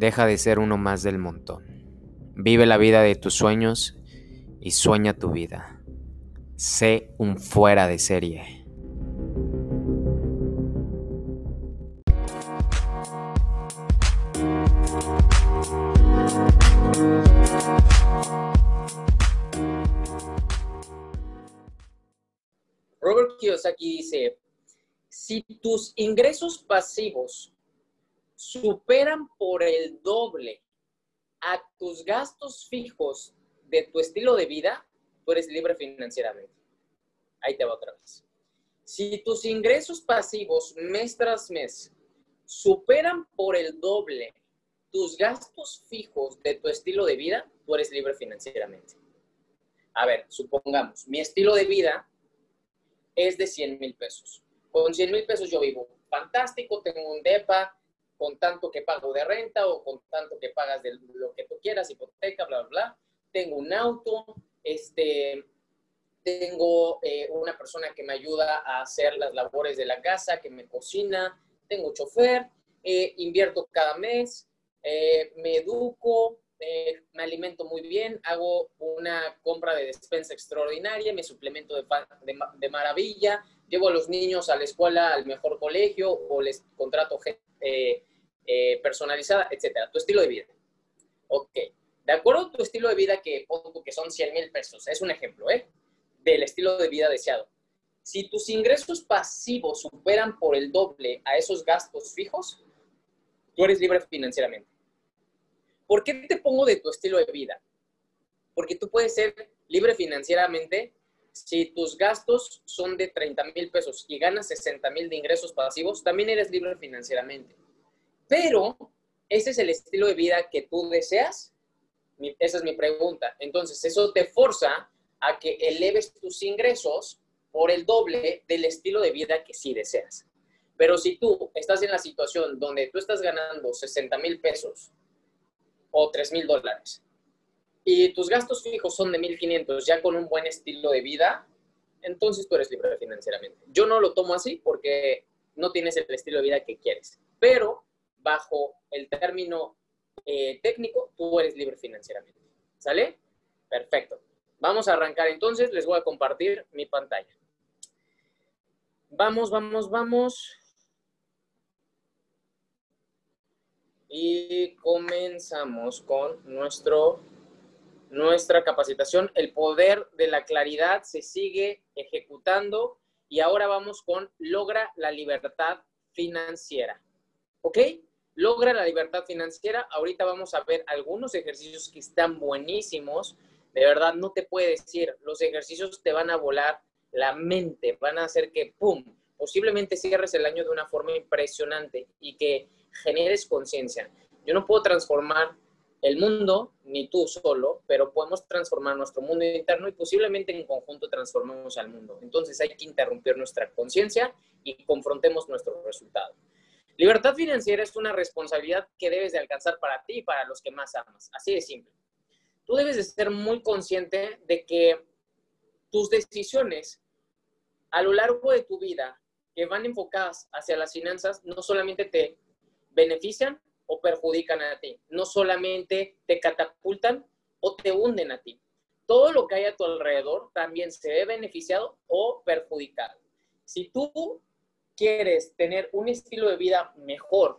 Deja de ser uno más del montón. Vive la vida de tus sueños y sueña tu vida. Sé un fuera de serie. Robert Kiyosaki dice, si tus ingresos pasivos superan por el doble a tus gastos fijos de tu estilo de vida, tú eres libre financieramente. Ahí te va otra vez. Si tus ingresos pasivos mes tras mes superan por el doble tus gastos fijos de tu estilo de vida, tú eres libre financieramente. A ver, supongamos, mi estilo de vida es de 100 mil pesos. Con 100 mil pesos yo vivo fantástico, tengo un DEPA con tanto que pago de renta o con tanto que pagas de lo que tú quieras, hipoteca, bla, bla, bla. Tengo un auto, este, tengo eh, una persona que me ayuda a hacer las labores de la casa, que me cocina, tengo chofer, eh, invierto cada mes, eh, me educo, me alimento muy bien, hago una compra de despensa extraordinaria, me suplemento de, de, maravilla, llevo a los niños a la escuela, al mejor colegio o les contrato gente eh, personalizada, etcétera. Tu estilo de vida. Ok. De acuerdo a tu estilo de vida, que, que son 100 mil pesos, es un ejemplo, ¿eh? Del estilo de vida deseado. Si tus ingresos pasivos superan por el doble a esos gastos fijos, tú eres libre financieramente. ¿Por qué te pongo de tu estilo de vida? Porque tú puedes ser libre financieramente si tus gastos son de 30 mil pesos y ganas 60 mil de ingresos pasivos, también eres libre financieramente. Pero, ¿ese es el estilo de vida que tú deseas? esa es mi pregunta. Entonces, eso te forza a que eleves tus ingresos por el doble del estilo de vida que sí deseas. Pero si tú estás en la situación donde tú estás ganando 60 mil pesos o 3 mil dólares y tus gastos fijos son de 1.500 ya con un buen estilo de vida, entonces tú eres libre financieramente. Yo no lo tomo así porque no tienes el estilo de vida que quieres, pero bajo el término eh, técnico, tú eres libre financieramente. ¿Sale? Perfecto. Vamos a arrancar entonces, les voy a compartir mi pantalla. Vamos, vamos, vamos. y comenzamos con nuestro, nuestra capacitación. El poder de la claridad se sigue ejecutando y ahora vamos con logra la libertad financiera. ¿Ok? Logra la libertad financiera. Ahorita vamos a ver algunos ejercicios que están buenísimos. De verdad, no te puedo decir, los ejercicios te van a volar la mente, van a hacer que, ¡pum!, posiblemente cierres el año de una forma impresionante y que generes conciencia. Yo no puedo transformar el mundo, ni tú solo, pero podemos transformar nuestro mundo interno y posiblemente en conjunto transformemos al mundo. Entonces hay que interrumpir nuestra conciencia y confrontemos nuestro resultado. Libertad financiera es una responsabilidad que debes de alcanzar para ti y para los que más amas. Así de simple. Tú debes de ser muy consciente de que tus decisiones a lo largo de tu vida que van enfocadas hacia las finanzas no solamente te benefician o perjudican a ti. No solamente te catapultan o te hunden a ti. Todo lo que hay a tu alrededor también se ve beneficiado o perjudicado. Si tú quieres tener un estilo de vida mejor,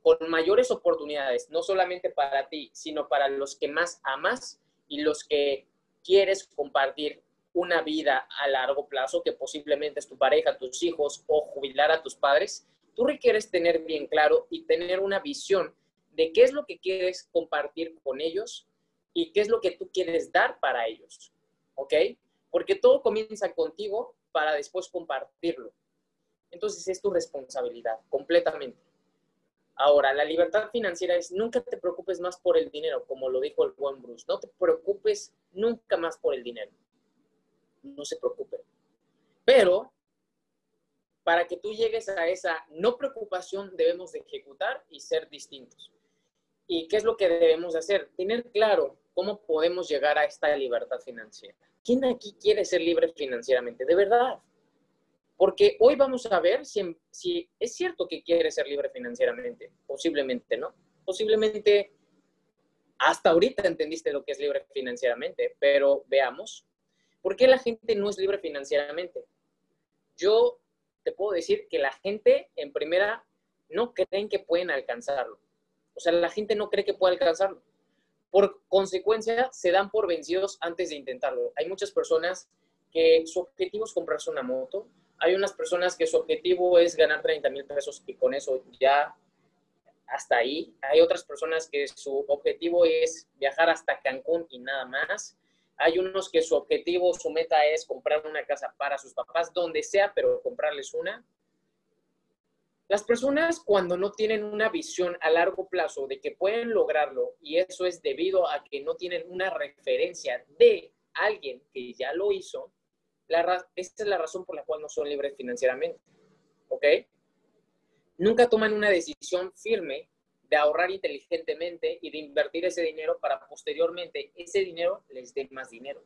con mayores oportunidades, no solamente para ti, sino para los que más amas y los que quieres compartir una vida a largo plazo, que posiblemente es tu pareja, tus hijos o jubilar a tus padres, tú requieres tener bien claro y tener una visión de qué es lo que quieres compartir con ellos y qué es lo que tú quieres dar para ellos. ¿Ok? Porque todo comienza contigo para después compartirlo. Entonces es tu responsabilidad, completamente. Ahora, la libertad financiera es nunca te preocupes más por el dinero, como lo dijo el buen Bruce. No te preocupes nunca más por el dinero. No se preocupe. Pero para que tú llegues a esa no preocupación debemos de ejecutar y ser distintos. ¿Y qué es lo que debemos de hacer? Tener claro cómo podemos llegar a esta libertad financiera. ¿Quién aquí quiere ser libre financieramente? De verdad. Porque hoy vamos a ver si, si es cierto que quiere ser libre financieramente. Posiblemente no. posiblemente hasta ahorita entendiste lo que es libre financieramente, pero veamos, ¿por qué la gente no es libre financieramente? Yo te puedo decir que la gente, en primera, no creen que pueden alcanzarlo. O sea, la gente no cree que pueda alcanzarlo. Por consecuencia, se dan por vencidos antes de intentarlo. Hay muchas personas que su objetivo es comprarse una moto. Hay unas personas que su objetivo es ganar 30 mil pesos y con eso ya hasta ahí. Hay otras personas que su objetivo es viajar hasta Cancún y nada más. Hay unos que su objetivo, su meta es comprar una casa para sus papás, donde sea, pero comprarles una. Las personas cuando no tienen una visión a largo plazo de que pueden lograrlo, y eso es debido a que no tienen una referencia de alguien que ya lo hizo, la, esta es la razón por la cual no son libres financieramente. ¿Ok? nunca toman una decisión firme de ahorrar inteligentemente y de invertir ese dinero para posteriormente ese dinero les dé más dinero.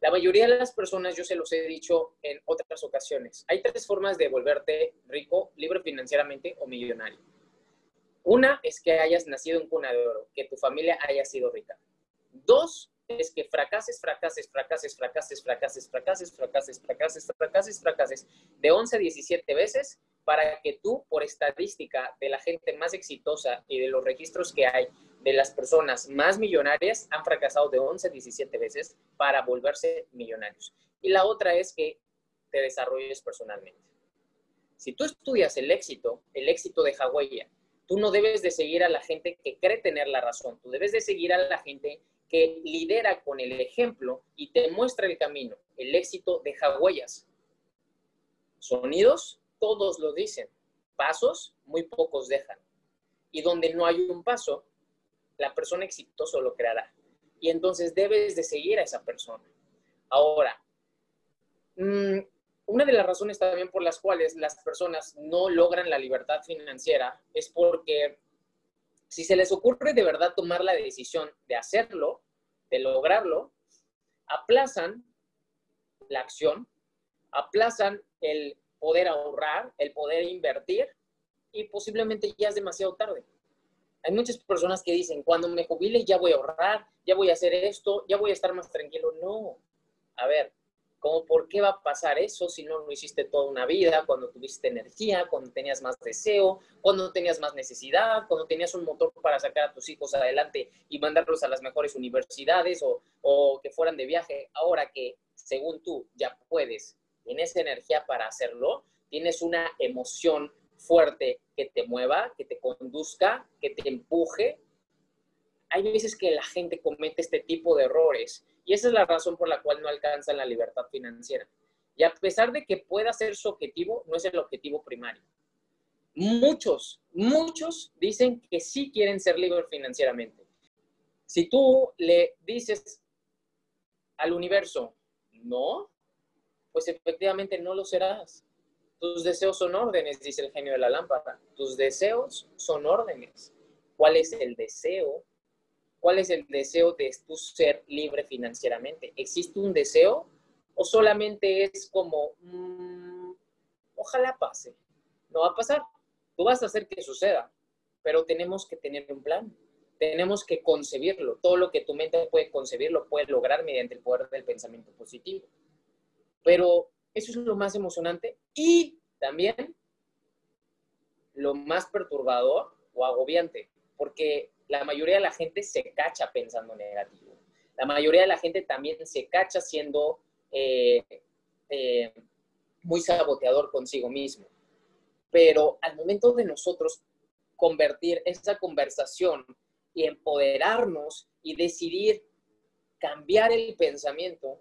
La mayoría de las personas, yo se los he dicho en otras ocasiones, hay tres formas de volverte rico, libre financieramente o millonario. Una es que hayas nacido en cuna de oro, que tu familia haya sido rica. Dos es que fracases, fracases, fracases, fracases, fracases, fracases, fracases, fracases, fracases, fracases, de 11 a 17 veces para que tú, por estadística de la gente más exitosa y de los registros que hay de las personas más millonarias, han fracasado de 11 a 17 veces para volverse millonarios. Y la otra es que te desarrolles personalmente. Si tú estudias el éxito, el éxito de Hawái, tú no debes de seguir a la gente que cree tener la razón, tú debes de seguir a la gente que lidera con el ejemplo y te muestra el camino, el éxito de Hawaiias. Sonidos todos lo dicen. Pasos, muy pocos dejan. Y donde no hay un paso, la persona exitosa lo creará. Y entonces debes de seguir a esa persona. Ahora, mm, una de las razones también por las cuales las personas no logran la libertad financiera es porque si se les ocurre de verdad tomar la decisión de hacerlo, de lograrlo, aplazan la acción, aplazan el poder ahorrar, el poder invertir y posiblemente ya es demasiado tarde. Hay muchas personas que dicen, cuando me jubile ya voy a ahorrar, ya voy a hacer esto, ya voy a estar más tranquilo. No, a ver, ¿cómo por qué va a pasar eso si no lo hiciste toda una vida, cuando tuviste energía, cuando tenías más deseo, cuando tenías más necesidad, cuando tenías un motor para sacar a tus hijos adelante y mandarlos a las mejores universidades o, o que fueran de viaje? Ahora que, según tú, ya puedes tienes energía para hacerlo, tienes una emoción fuerte que te mueva, que te conduzca, que te empuje. Hay veces que la gente comete este tipo de errores y esa es la razón por la cual no alcanzan la libertad financiera. Y a pesar de que pueda ser su objetivo, no es el objetivo primario. Muchos, muchos dicen que sí quieren ser libres financieramente. Si tú le dices al universo, no, pues efectivamente no lo serás. Tus deseos son órdenes, dice el genio de la lámpara. Tus deseos son órdenes. ¿Cuál es el deseo? ¿Cuál es el deseo de tu ser libre financieramente? ¿Existe un deseo o solamente es como, mm, ojalá pase? No va a pasar. Tú vas a hacer que suceda, pero tenemos que tener un plan. Tenemos que concebirlo. Todo lo que tu mente puede concebir lo puede lograr mediante el poder del pensamiento positivo. Pero eso es lo más emocionante y también lo más perturbador o agobiante, porque la mayoría de la gente se cacha pensando negativo. La mayoría de la gente también se cacha siendo eh, eh, muy saboteador consigo mismo. Pero al momento de nosotros convertir esa conversación y empoderarnos y decidir cambiar el pensamiento,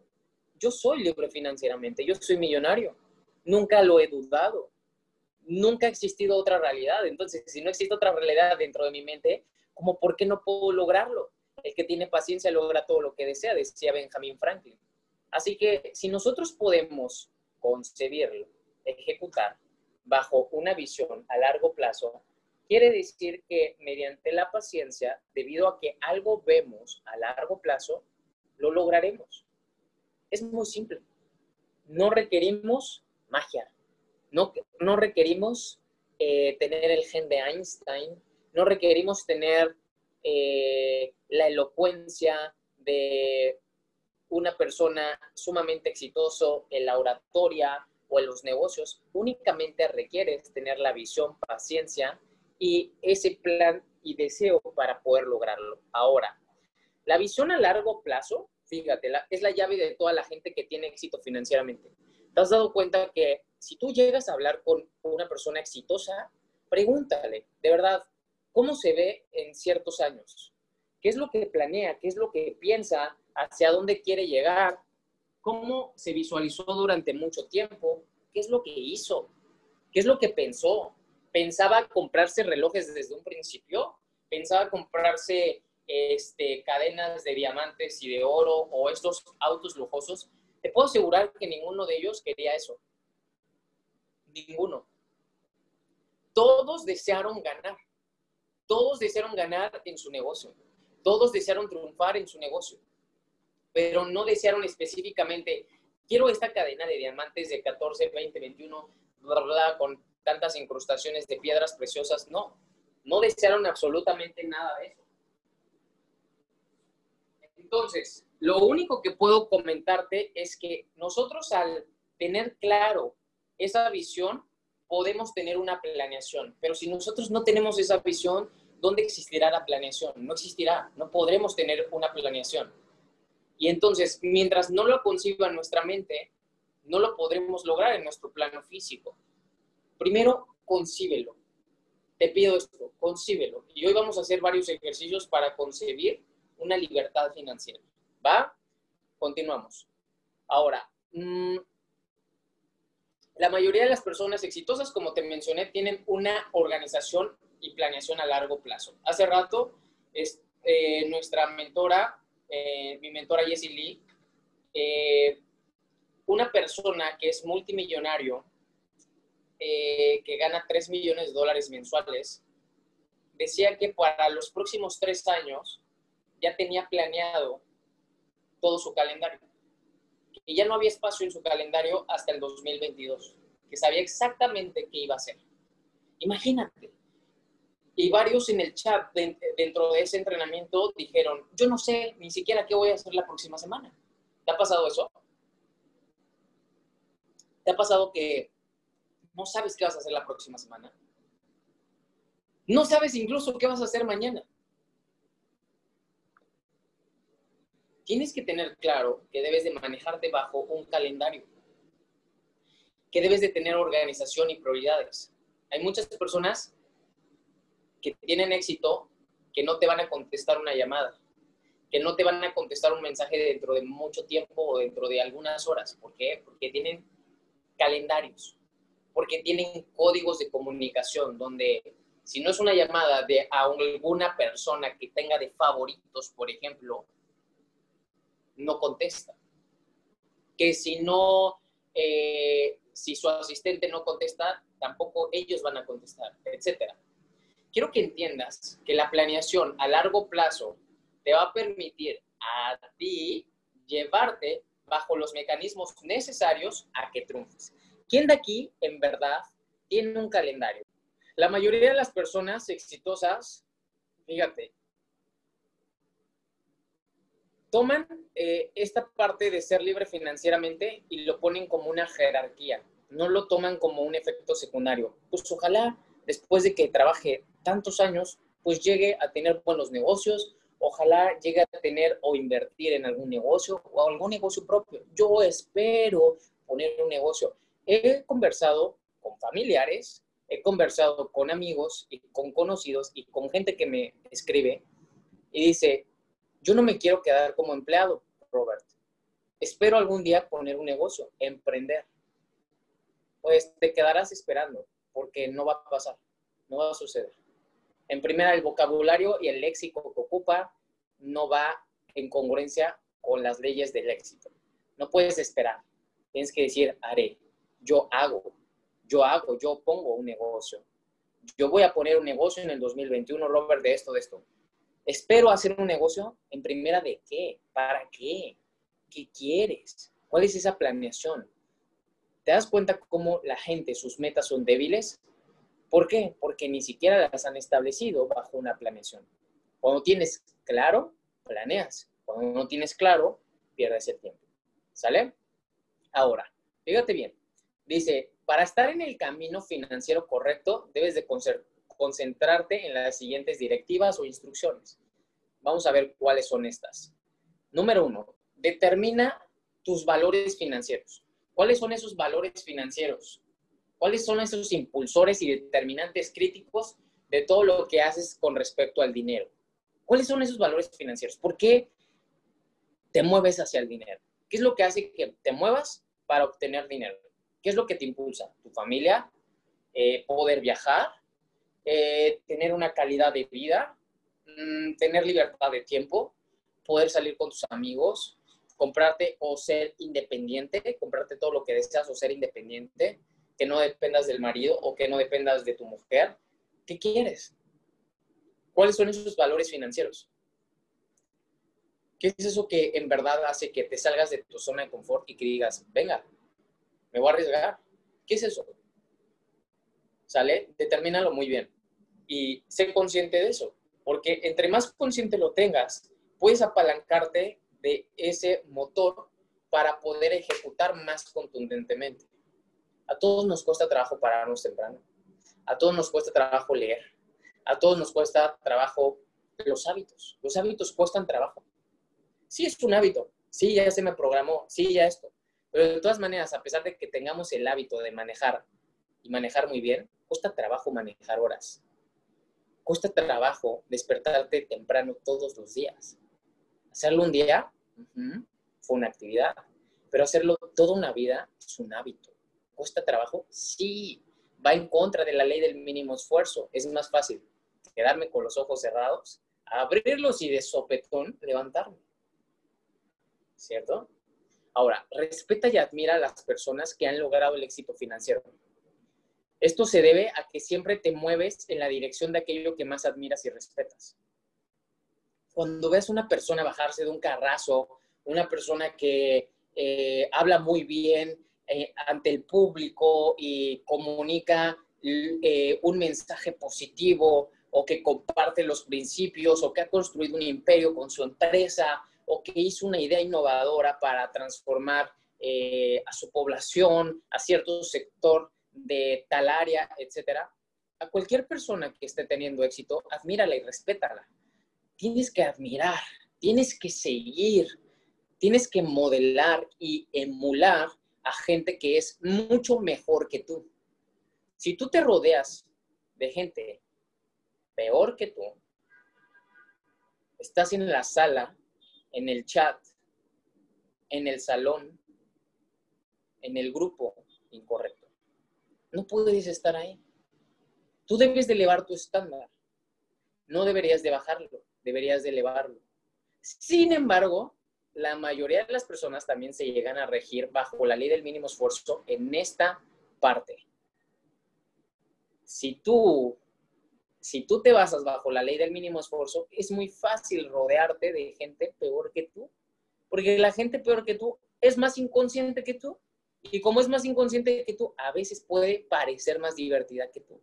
yo soy libre financieramente, yo soy millonario. Nunca lo he dudado. Nunca ha existido otra realidad. Entonces, si no existe otra realidad dentro de mi mente, ¿cómo por qué no puedo lograrlo? El que tiene paciencia logra todo lo que desea, decía Benjamin Franklin. Así que si nosotros podemos concebirlo, ejecutar bajo una visión a largo plazo, quiere decir que mediante la paciencia, debido a que algo vemos a largo plazo, lo lograremos. Es muy simple. No requerimos magia. No, no requerimos eh, tener el gen de Einstein. No requerimos tener eh, la elocuencia de una persona sumamente exitoso en la oratoria o en los negocios, únicamente requieres tener la visión, paciencia y ese plan y deseo para poder lograrlo. Ahora, la visión a largo plazo, fíjate, es la llave de toda la gente que tiene éxito financieramente. ¿Te has dado cuenta que si tú llegas a hablar con una persona exitosa, pregúntale, de verdad, ¿cómo se ve en ciertos años? ¿Qué es lo que planea? ¿Qué es lo que piensa? ¿Hacia dónde quiere llegar? ¿Cómo se visualizó durante mucho tiempo? ¿Qué es lo que hizo? ¿Qué es lo que pensó? ¿Pensaba comprarse relojes desde un principio? ¿Pensaba comprarse este, cadenas de diamantes y de oro o estos autos lujosos? Te puedo asegurar que ninguno de ellos quería eso. Ninguno. Todos desearon ganar. Todos desearon ganar en su negocio. Todos desearon triunfar en su negocio. Pero no desearon específicamente, quiero esta cadena de diamantes de 14, 20, 21, bla, con tantas incrustaciones de piedras preciosas. No, no desearon absolutamente nada de eso. Entonces, lo único que puedo comentarte es que nosotros al tener claro esa visión, podemos tener una planeación, pero si nosotros no tenemos esa visión, ¿dónde existirá la planeación? No existirá, no podremos tener una planeación. Y entonces, mientras no lo conciba nuestra mente, no lo podremos lograr en nuestro plano físico. Primero, concíbelo. Te pido esto, concíbelo. Y hoy vamos a hacer varios ejercicios para concebir una libertad financiera. ¿Va? Continuamos. Ahora, mm, la mayoría de las personas exitosas, como te mencioné, tienen una organización y planeación a largo plazo. Hace rato, es, eh, nuestra mentora, eh, mi mentora Jessie Lee, eh, una persona que es multimillonario, que gana 3 millones de dólares mensuales, decía que para los próximos tres años ya tenía planeado todo su calendario. Y ya no había espacio en su calendario hasta el 2022, que sabía exactamente qué iba a hacer. Imagínate. Y varios en el chat dentro de ese entrenamiento dijeron, yo no sé ni siquiera qué voy a hacer la próxima semana. ¿Te ha pasado eso? ¿Te ha pasado que no sabes qué vas a hacer la próxima semana? No sabes incluso qué vas a hacer mañana. Tienes que tener claro que debes de manejarte bajo un calendario, que debes de tener organización y prioridades. Hay muchas personas que tienen éxito que no te van a contestar una llamada, que no te van a contestar un mensaje dentro de mucho tiempo o dentro de algunas horas. ¿Por qué? Porque tienen calendarios, porque tienen códigos de comunicación donde si no es una llamada de a alguna persona que tenga de favoritos, por ejemplo, no contesta. Que si no, eh, si su asistente no contesta, tampoco ellos van a contestar, etc. Quiero que entiendas que la planeación a largo plazo te va a permitir a ti llevarte bajo los mecanismos necesarios a que triunfes. ¿Quién de aquí, en verdad, tiene un calendario? La mayoría de las personas exitosas, fíjate, toman eh, esta parte de ser libre financieramente y lo ponen como una jerarquía, no lo toman como un efecto secundario. Pues ojalá después de que trabaje tantos años, pues llegue a tener buenos negocios, ojalá llegue a tener o invertir en algún negocio o algún negocio propio. Yo espero poner un negocio. He conversado con familiares, he conversado con amigos y con conocidos y con gente que me escribe y dice, yo no me quiero quedar como empleado, Robert. Espero algún día poner un negocio, emprender. Pues te quedarás esperando, porque no va a pasar, no va a suceder. En primera, el vocabulario y el léxico que ocupa no va en congruencia con las leyes del éxito. No puedes esperar. Tienes que decir, haré, yo hago, yo hago, yo pongo un negocio. Yo voy a poner un negocio en el 2021, Robert, de esto, de esto. Espero hacer un negocio en primera de qué, para qué, qué quieres, cuál es esa planeación. ¿Te das cuenta cómo la gente, sus metas son débiles? ¿Por qué? Porque ni siquiera las han establecido bajo una planeación. Cuando tienes claro, planeas. Cuando no tienes claro, pierdes el tiempo. ¿Sale? Ahora, fíjate bien. Dice, para estar en el camino financiero correcto, debes de concentrarte en las siguientes directivas o instrucciones. Vamos a ver cuáles son estas. Número uno, determina tus valores financieros. ¿Cuáles son esos valores financieros? ¿Cuáles son esos impulsores y determinantes críticos de todo lo que haces con respecto al dinero? ¿Cuáles son esos valores financieros? ¿Por qué te mueves hacia el dinero? ¿Qué es lo que hace que te muevas para obtener dinero? ¿Qué es lo que te impulsa? ¿Tu familia? Eh, ¿Poder viajar? Eh, ¿Tener una calidad de vida? Mm, ¿Tener libertad de tiempo? ¿Poder salir con tus amigos? ¿Comprarte o ser independiente? ¿Comprarte todo lo que deseas o ser independiente? que no dependas del marido o que no dependas de tu mujer. ¿Qué quieres? ¿Cuáles son esos valores financieros? ¿Qué es eso que en verdad hace que te salgas de tu zona de confort y que digas, venga, me voy a arriesgar? ¿Qué es eso? ¿Sale? Determínalo muy bien. Y sé consciente de eso. Porque entre más consciente lo tengas, puedes apalancarte de ese motor para poder ejecutar más contundentemente. A todos nos cuesta trabajo pararnos temprano. A todos nos cuesta trabajo leer. A todos nos cuesta trabajo los hábitos. Los hábitos cuestan trabajo. Sí, es un hábito. Sí, ya se me programó. Sí, ya esto. Pero de todas maneras, a pesar de que tengamos el hábito de manejar y manejar muy bien, cuesta trabajo manejar horas. Cuesta trabajo despertarte temprano todos los días. Hacerlo un día fue una actividad, pero hacerlo toda una vida es un hábito. ¿Cuesta trabajo? Sí, va en contra de la ley del mínimo esfuerzo. Es más fácil quedarme con los ojos cerrados, abrirlos y de sopetón levantarme. ¿Cierto? Ahora, respeta y admira a las personas que han logrado el éxito financiero. Esto se debe a que siempre te mueves en la dirección de aquello que más admiras y respetas. Cuando ves una persona bajarse de un carrazo, una persona que eh, habla muy bien, eh, ante el público y comunica eh, un mensaje positivo o que comparte los principios o que ha construido un imperio con su empresa o que hizo una idea innovadora para transformar a su población, a cierto sector de tal área, etcétera. A cualquier persona que esté teniendo éxito, admírala y respétala. Tienes que admirar, tienes que seguir, tienes que modelar y emular a gente que es mucho mejor que tú. Si tú te rodeas de gente peor que tú, estás en la sala, en el chat, en el salón, en el grupo incorrecto. No puedes estar ahí. Tú debes de elevar tu estándar. No deberías de bajarlo, deberías de elevarlo. Sin embargo, la mayoría de las personas también se llegan a regir bajo la ley del mínimo esfuerzo en esta parte. Si tú, si tú te basas bajo la ley del mínimo esfuerzo, es muy fácil rodearte de gente peor que tú, porque la gente peor que tú es más inconsciente que tú. Y como es más inconsciente que tú, a veces puede parecer más divertida que tú.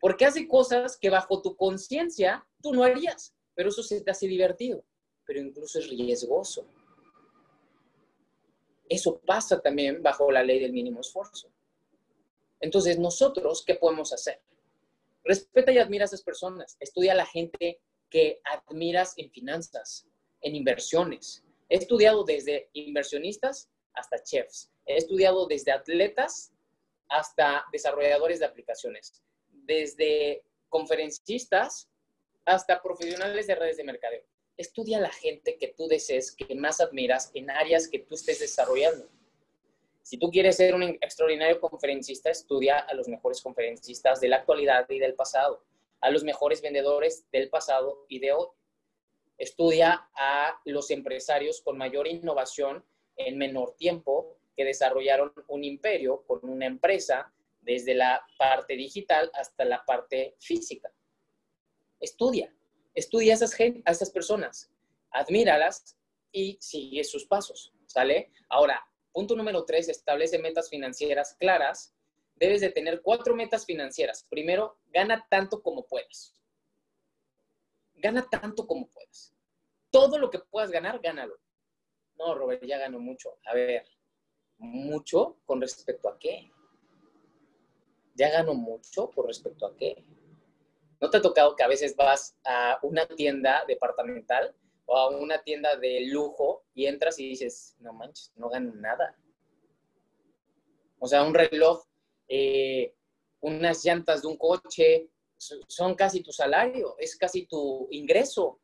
Porque hace cosas que bajo tu conciencia tú no harías, pero eso se te hace divertido, pero incluso es riesgoso. Eso pasa también bajo la ley del mínimo esfuerzo. Entonces, nosotros, ¿qué podemos hacer? Respeta y admira a esas personas. Estudia a la gente que admiras en finanzas, en inversiones. He estudiado desde inversionistas hasta chefs. He estudiado desde atletas hasta desarrolladores de aplicaciones. Desde conferencistas hasta profesionales de redes de mercadeo estudia a la gente que tú desees, que más admiras en áreas que tú estés desarrollando. Si tú quieres ser un extraordinario conferencista, estudia a los mejores conferencistas de la actualidad y del pasado, a los mejores vendedores del pasado y de hoy. Estudia a los empresarios con mayor innovación en menor tiempo que desarrollaron un imperio con una empresa desde la parte digital hasta la parte física. Estudia, estudia a esas, a esas personas, admíralas y sigue sus pasos, ¿sale? Ahora, punto número tres, establece metas financieras claras debes de tener cuatro metas financieras. Primero, gana tanto como puedas. Gana tanto como puedas. Todo lo que puedas ganar, gánalo. No, Robert, ya gano mucho. A ver, ¿mucho con respecto a qué? ¿Ya gano mucho con respecto a qué? ¿No te ha tocado que a veces vas a una tienda departamental o a una tienda de lujo y entras y dices, no manches, no gano nada? O sea, un reloj, eh, unas llantas de un coche, son casi tu salario, es casi tu ingreso.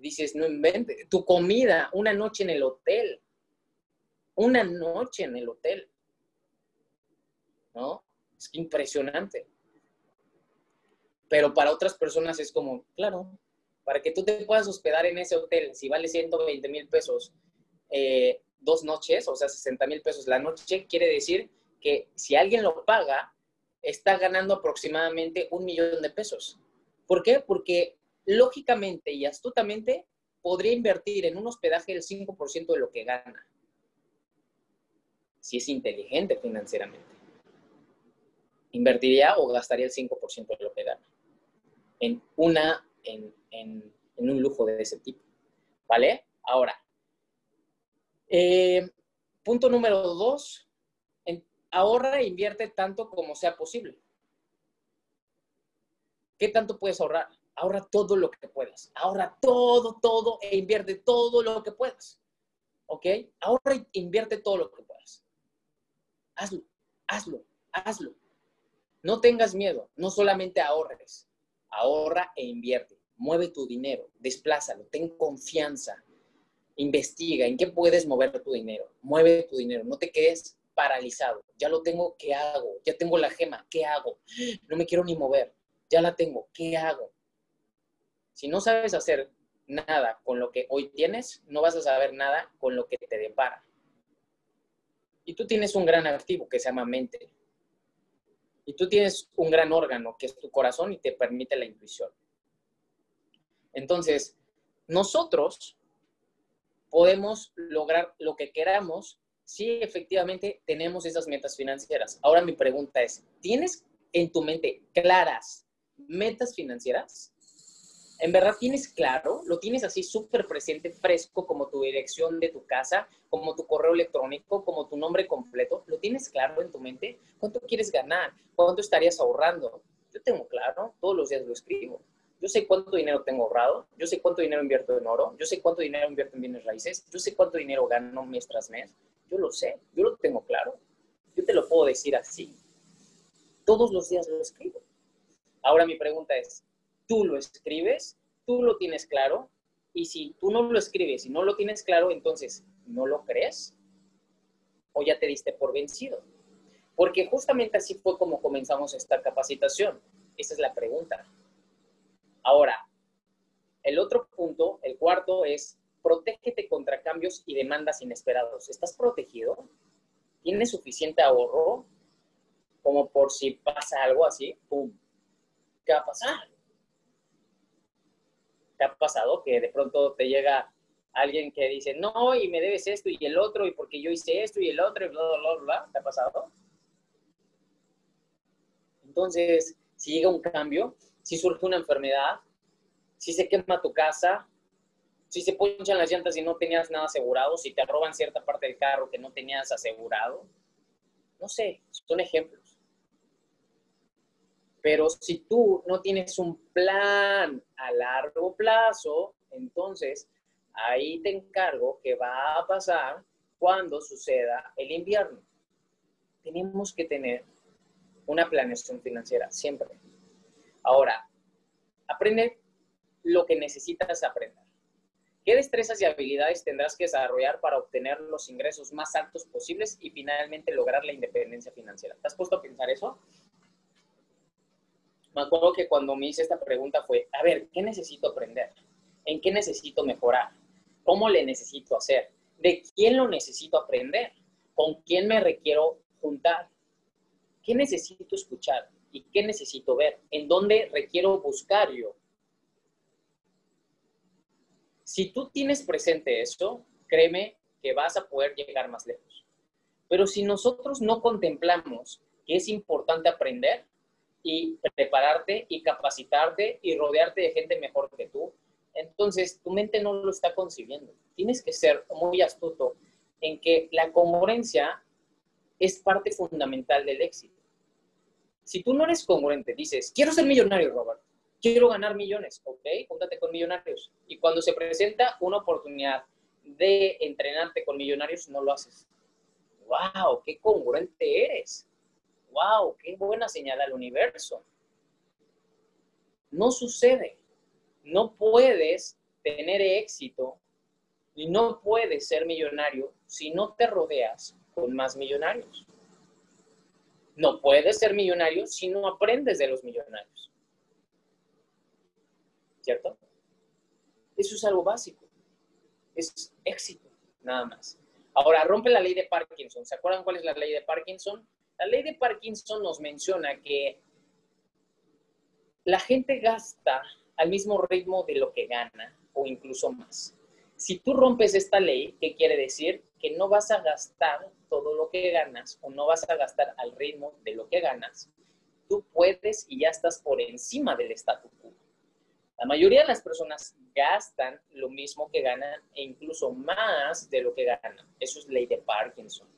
Dices, no inventes, tu comida, una noche en el hotel, una noche en el hotel. ¿No? Es impresionante. Pero para otras personas es como, claro, para que tú te puedas hospedar en ese hotel, si vale 120 mil pesos eh, dos noches, o sea, 60 mil pesos la noche, quiere decir que si alguien lo paga, está ganando aproximadamente un millón de pesos. ¿Por qué? Porque lógicamente y astutamente podría invertir en un hospedaje el 5% de lo que gana, si es inteligente financieramente. Invertiría o gastaría el 5% de lo que gana en, una, en, en, un lujo de ese tipo. ¿Vale? Ahora, eh, punto número dos, ahorra e invierte tanto como sea posible. ¿Qué tanto puedes ahorrar? Ahorra todo lo que puedas. Ahorra todo, todo e invierte todo lo que puedas. ¿Ok? Ahorra e invierte todo lo que puedas. Hazlo, hazlo, hazlo. No tengas miedo, no solamente ahorres. Ahorra e invierte. Mueve tu dinero, desplázalo, ten confianza. Investiga en qué puedes mover tu dinero. Mueve tu dinero, no te quedes paralizado. Ya lo tengo, ¿qué hago? Ya tengo la gema, ¿qué hago? No me quiero ni mover. Ya la tengo, ¿qué hago? Si no sabes hacer nada con lo que hoy tienes, no vas a saber nada con lo que te depara. Y tú tienes un gran activo que se llama mente. Y tú tienes un gran órgano que es tu corazón y te permite la intuición. Entonces, nosotros podemos lograr lo que queramos sí, efectivamente tenemos esas metas financieras. Ahora mi pregunta es, ¿tienes en tu mente claras metas financieras? ¿En verdad tienes claro? ¿Lo tienes así súper presente, fresco, como tu dirección de tu casa, como tu correo electrónico, como tu nombre completo? ¿Lo tienes claro en tu mente? ¿Cuánto quieres ganar? ¿Cuánto estarías ahorrando? Yo tengo claro, todos los días lo escribo. Yo sé cuánto dinero tengo ahorrado, yo sé cuánto dinero invierto en oro, yo sé cuánto dinero invierto en bienes raíces, yo sé cuánto dinero gano mes tras mes, yo lo sé, yo lo tengo claro. Yo te lo puedo decir así. Todos los días lo escribo. Ahora mi pregunta es, ¿tú lo escribes? ¿Tú lo tienes claro? Y si tú no lo escribes y no lo tienes claro, entonces, ¿no lo crees? ¿O ya te diste por vencido? Porque justamente así fue como comenzamos esta capacitación. Esa es la pregunta. Ahora, el otro punto, el cuarto, es protégete contra cambios y demandas inesperados. ¿Estás protegido? ¿Tienes suficiente ahorro como por si pasa algo así? ¡Pum! ¿Qué va a pasar? ¿Te ha pasado que de pronto te llega alguien que dice, no, y me debes esto y el otro, y porque yo hice esto y el otro, y bla, bla, bla, bla? ¿Te ha pasado? Entonces, si llega un cambio, si surge una enfermedad, si se quema tu casa, si se ponchan las llantas y no tenías nada asegurado, si te roban cierta parte del carro que no tenías asegurado. No sé, son ejemplos. Pero si tú no tienes un plan a largo plazo, entonces ahí te encargo que va a pasar cuando suceda el invierno. Tenemos que tener una planeación financiera siempre. Ahora, aprende lo que necesitas aprender. ¿Qué destrezas y habilidades tendrás que desarrollar para obtener los ingresos más altos posibles y finalmente lograr la independencia financiera? ¿Te has puesto a pensar eso? Me acuerdo que cuando me hice esta pregunta fue, a ver, ¿qué necesito aprender? ¿En qué necesito mejorar? ¿Cómo le necesito hacer? ¿De quién lo necesito aprender? ¿Con quién me requiero juntar? ¿Qué necesito escuchar? ¿Y qué necesito ver? ¿En dónde requiero buscar yo? Si tú tienes presente eso, créeme que vas a poder llegar más lejos. Pero si nosotros no contemplamos que es importante aprender y prepararte y capacitarte y rodearte de gente mejor que tú. Entonces, tu mente no lo está concibiendo. Tienes que ser muy astuto en que la congruencia es parte fundamental del éxito. Si tú no eres congruente, dices, quiero ser millonario, Robert, quiero ganar millones, ok, júntate con millonarios. Y cuando se presenta una oportunidad de entrenarte con millonarios, no lo haces. ¡Wow! ¡Qué congruente eres! ¡Wow! ¡Qué buena señal al universo! No sucede. No puedes tener éxito y no puedes ser millonario si no te rodeas con más millonarios. No puedes ser millonario si no aprendes de los millonarios. ¿Cierto? Eso es algo básico. Es éxito, nada más. Ahora, rompe la ley de Parkinson. ¿Se acuerdan cuál es la ley de Parkinson? La ley de Parkinson nos menciona que la gente gasta al mismo ritmo de lo que gana o incluso más. Si tú rompes esta ley, ¿qué quiere decir? Que no vas a gastar todo lo que ganas o no vas a gastar al ritmo de lo que ganas. Tú puedes y ya estás por encima del statu quo. La mayoría de las personas gastan lo mismo que ganan e incluso más de lo que ganan. Eso es ley de Parkinson.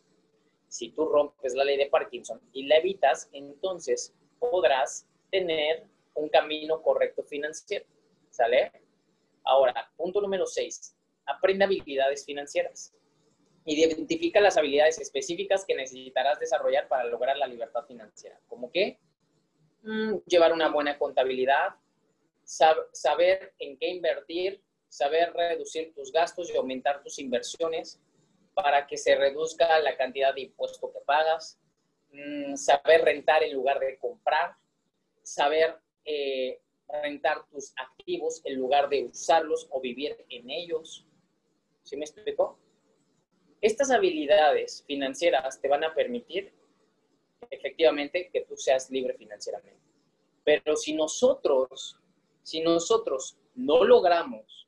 Si tú rompes la ley de Parkinson y la evitas, entonces podrás tener un camino correcto financiero. ¿Sale? Ahora, punto número 6. Aprende habilidades financieras. Identifica las habilidades específicas que necesitarás desarrollar para lograr la libertad financiera. ¿Cómo qué? Mm, llevar una buena contabilidad, saber en qué invertir, saber reducir tus gastos y aumentar tus inversiones, para que se reduzca la cantidad de impuesto que pagas, mm, saber rentar en lugar de comprar, saber eh, rentar tus activos en lugar de usarlos o vivir en ellos. ¿Sí me explico? Estas habilidades financieras te van a permitir efectivamente que tú seas libre financieramente. Pero si nosotros, si nosotros no logramos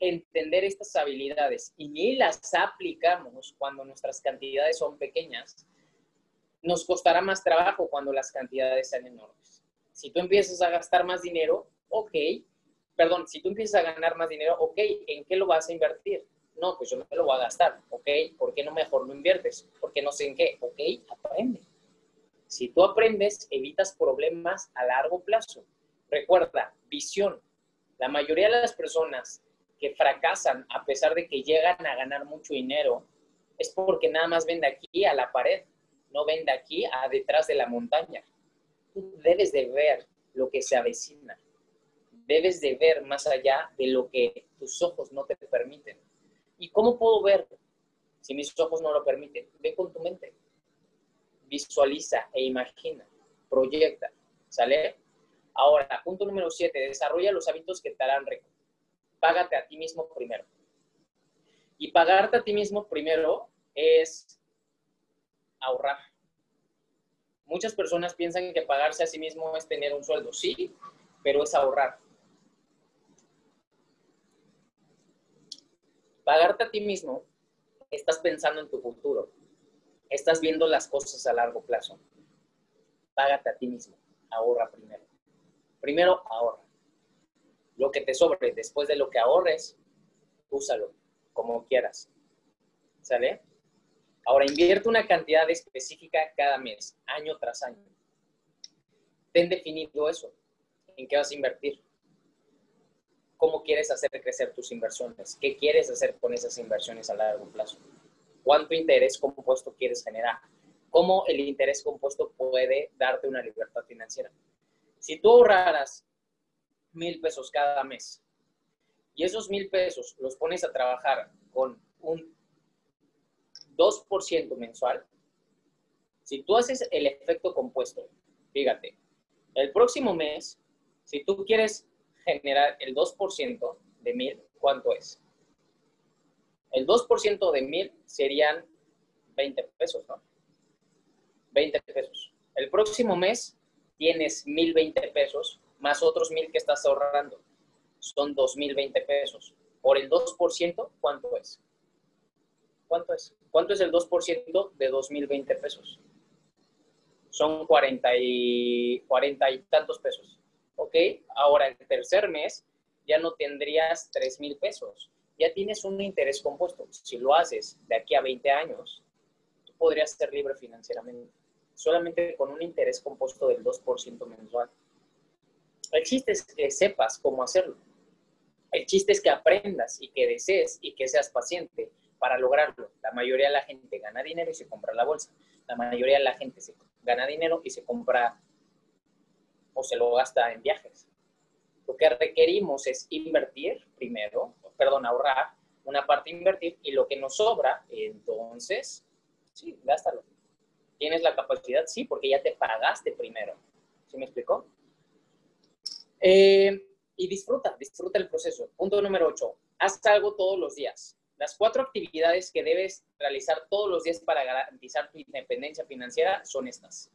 entender estas habilidades y ni las aplicamos cuando nuestras cantidades son pequeñas, nos costará más trabajo cuando las cantidades sean enormes. Si tú empiezas a gastar más dinero, ok, perdón, si tú empiezas a ganar más dinero, ok, ¿en qué lo vas a invertir? No, pues yo me lo voy a gastar, ok, ¿por qué no mejor lo inviertes? Porque no sé en qué, ok, aprende. Si tú aprendes, evitas problemas a largo plazo. Recuerda, visión. La mayoría de las personas fracasan a pesar de que llegan a ganar mucho dinero es porque nada más ven de aquí a la pared, no ven de aquí a detrás de la montaña. Debes de ver lo que se avecina. Debes de ver más allá de lo que tus ojos no te permiten. ¿Y cómo puedo ver si mis ojos no lo permiten? Ve con tu mente. Visualiza e imagina. Proyecta. ¿Sale? Ahora, punto número siete. Desarrolla los hábitos que te harán rico págate a ti mismo primero. Y pagarte a ti mismo primero es ahorrar. Muchas personas piensan que pagarse a sí mismo es tener un sueldo, sí, pero es ahorrar. Pagarte a ti mismo, estás pensando en tu futuro, estás viendo las cosas a largo plazo. Págate a ti mismo, ahorra primero. Primero ahorra. Lo que te sobre después de lo que ahorres, úsalo como quieras. ¿Sale? Ahora invierte una cantidad específica cada mes, año tras año. Ten definido eso. ¿En qué vas a invertir? ¿Cómo quieres hacer crecer tus inversiones? ¿Qué quieres hacer con esas inversiones a largo plazo? ¿Cuánto interés compuesto quieres generar? ¿Cómo el interés compuesto puede darte una libertad financiera? Si tú ahorraras mil pesos cada mes y esos mil pesos los pones a trabajar con un 2% mensual, si tú haces el efecto compuesto, fíjate, el próximo mes, si tú quieres generar el 2% de mil, ¿cuánto es? El 2% de mil serían 20 pesos, ¿no? 20 pesos. El próximo mes tienes 1020 pesos más otros mil que estás ahorrando. Son 2.020 pesos. Por el 2%, ¿cuánto es? ¿Cuánto es? ¿Cuánto es el 2% de 2.020 pesos? son 40 y, 40 y tantos pesos. ¿Ok? Ahora, el tercer mes ya no tendrías 3 mil pesos. Ya tienes un interés compuesto. Si lo haces de aquí a 20 años, tú podrías ser libre financieramente. Solamente con un interés compuesto del 2% mensual. El chiste es que sepas cómo hacerlo. El chiste es que aprendas y que desees y que seas paciente para lograrlo. La mayoría de la gente gana dinero y se compra la bolsa. La mayoría de la gente se gana dinero y se compra o se lo gasta en viajes. Lo que requerimos es invertir primero, perdón, ahorrar, una parte invertir y lo que nos sobra, entonces, sí, gástalo. ¿Tienes la capacidad? Sí, porque ya te pagaste primero. ¿Sí me explicó? Eh, y disfruta, disfruta el proceso. Punto número 8. Haz algo todos los días. Las cuatro actividades que debes realizar todos los días para garantizar tu independencia financiera son estas.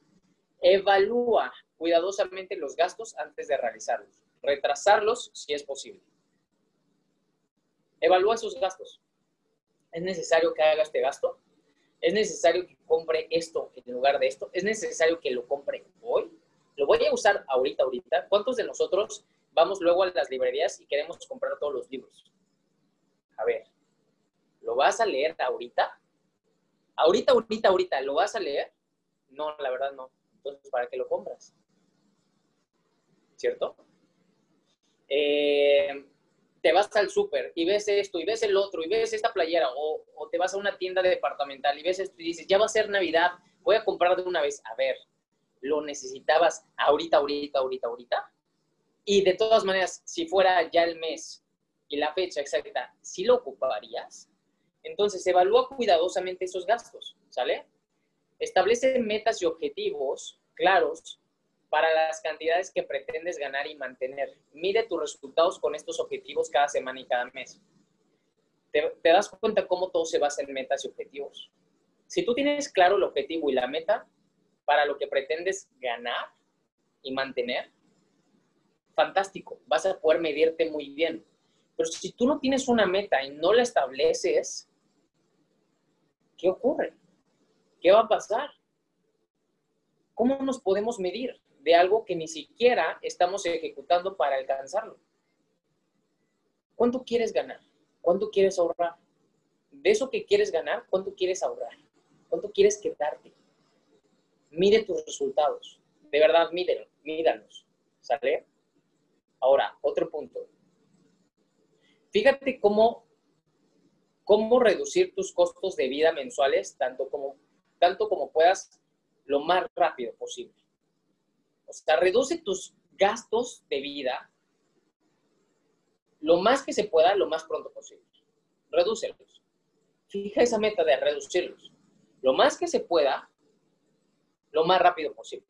Evalúa cuidadosamente los gastos antes de realizarlos. Retrasarlos si es posible. Evalúa esos gastos. ¿Es necesario que haga este gasto? ¿Es necesario que compre esto en lugar de esto? ¿Es necesario que lo compre hoy? ¿Lo voy a usar ahorita, ahorita? ¿Cuántos de nosotros vamos luego a las librerías y queremos comprar todos los libros? A ver, ¿Lo vas a leer ahorita? Ahorita, ahorita, ahorita, ¿lo vas a leer? No, la verdad no. Entonces, ¿para qué lo compras? ¿Cierto? Eh, te vas al súper y ves esto y ves el otro y ves esta playera o, o, te vas a una tienda departamental y ves esto y dices, ya va a ser Navidad, voy a comprar de una vez. A ver, ¿lo necesitabas ahorita, ahorita, ahorita, ahorita? Y de todas maneras, si fuera ya el mes y la fecha exacta, ¿sí lo ocuparías? Entonces, evalúa cuidadosamente esos gastos, ¿sale? Establece metas y objetivos claros para las cantidades que pretendes ganar y mantener. Mide tus resultados con estos objetivos cada semana y cada mes. ¿Te, das cuenta cómo todo se basa en metas y objetivos? Si tú tienes claro el objetivo y la meta para lo que pretendes ganar y mantener, fantástico, vas a poder medirte muy bien. Pero si tú no tienes una meta y no la estableces, ¿qué ocurre? ¿Qué va a pasar? ¿Cómo nos podemos medir de algo que ni siquiera estamos ejecutando para alcanzarlo? ¿Cuánto quieres ganar? ¿Cuánto quieres ahorrar? De eso que quieres ganar, ¿cuánto quieres ahorrar? ¿Cuánto quieres quedarte? Mide tus resultados. De verdad, mídelos, mídalos. ¿Sale? Ahora, otro punto. Fíjate cómo cómo reducir tus costos de vida mensuales tanto como, tanto como puedas lo más rápido posible. O sea, reduce tus gastos de vida lo más que se pueda, lo más pronto posible. Redúcelos. Fija esa meta de reducirlos. Lo más que se pueda, lo más rápido posible.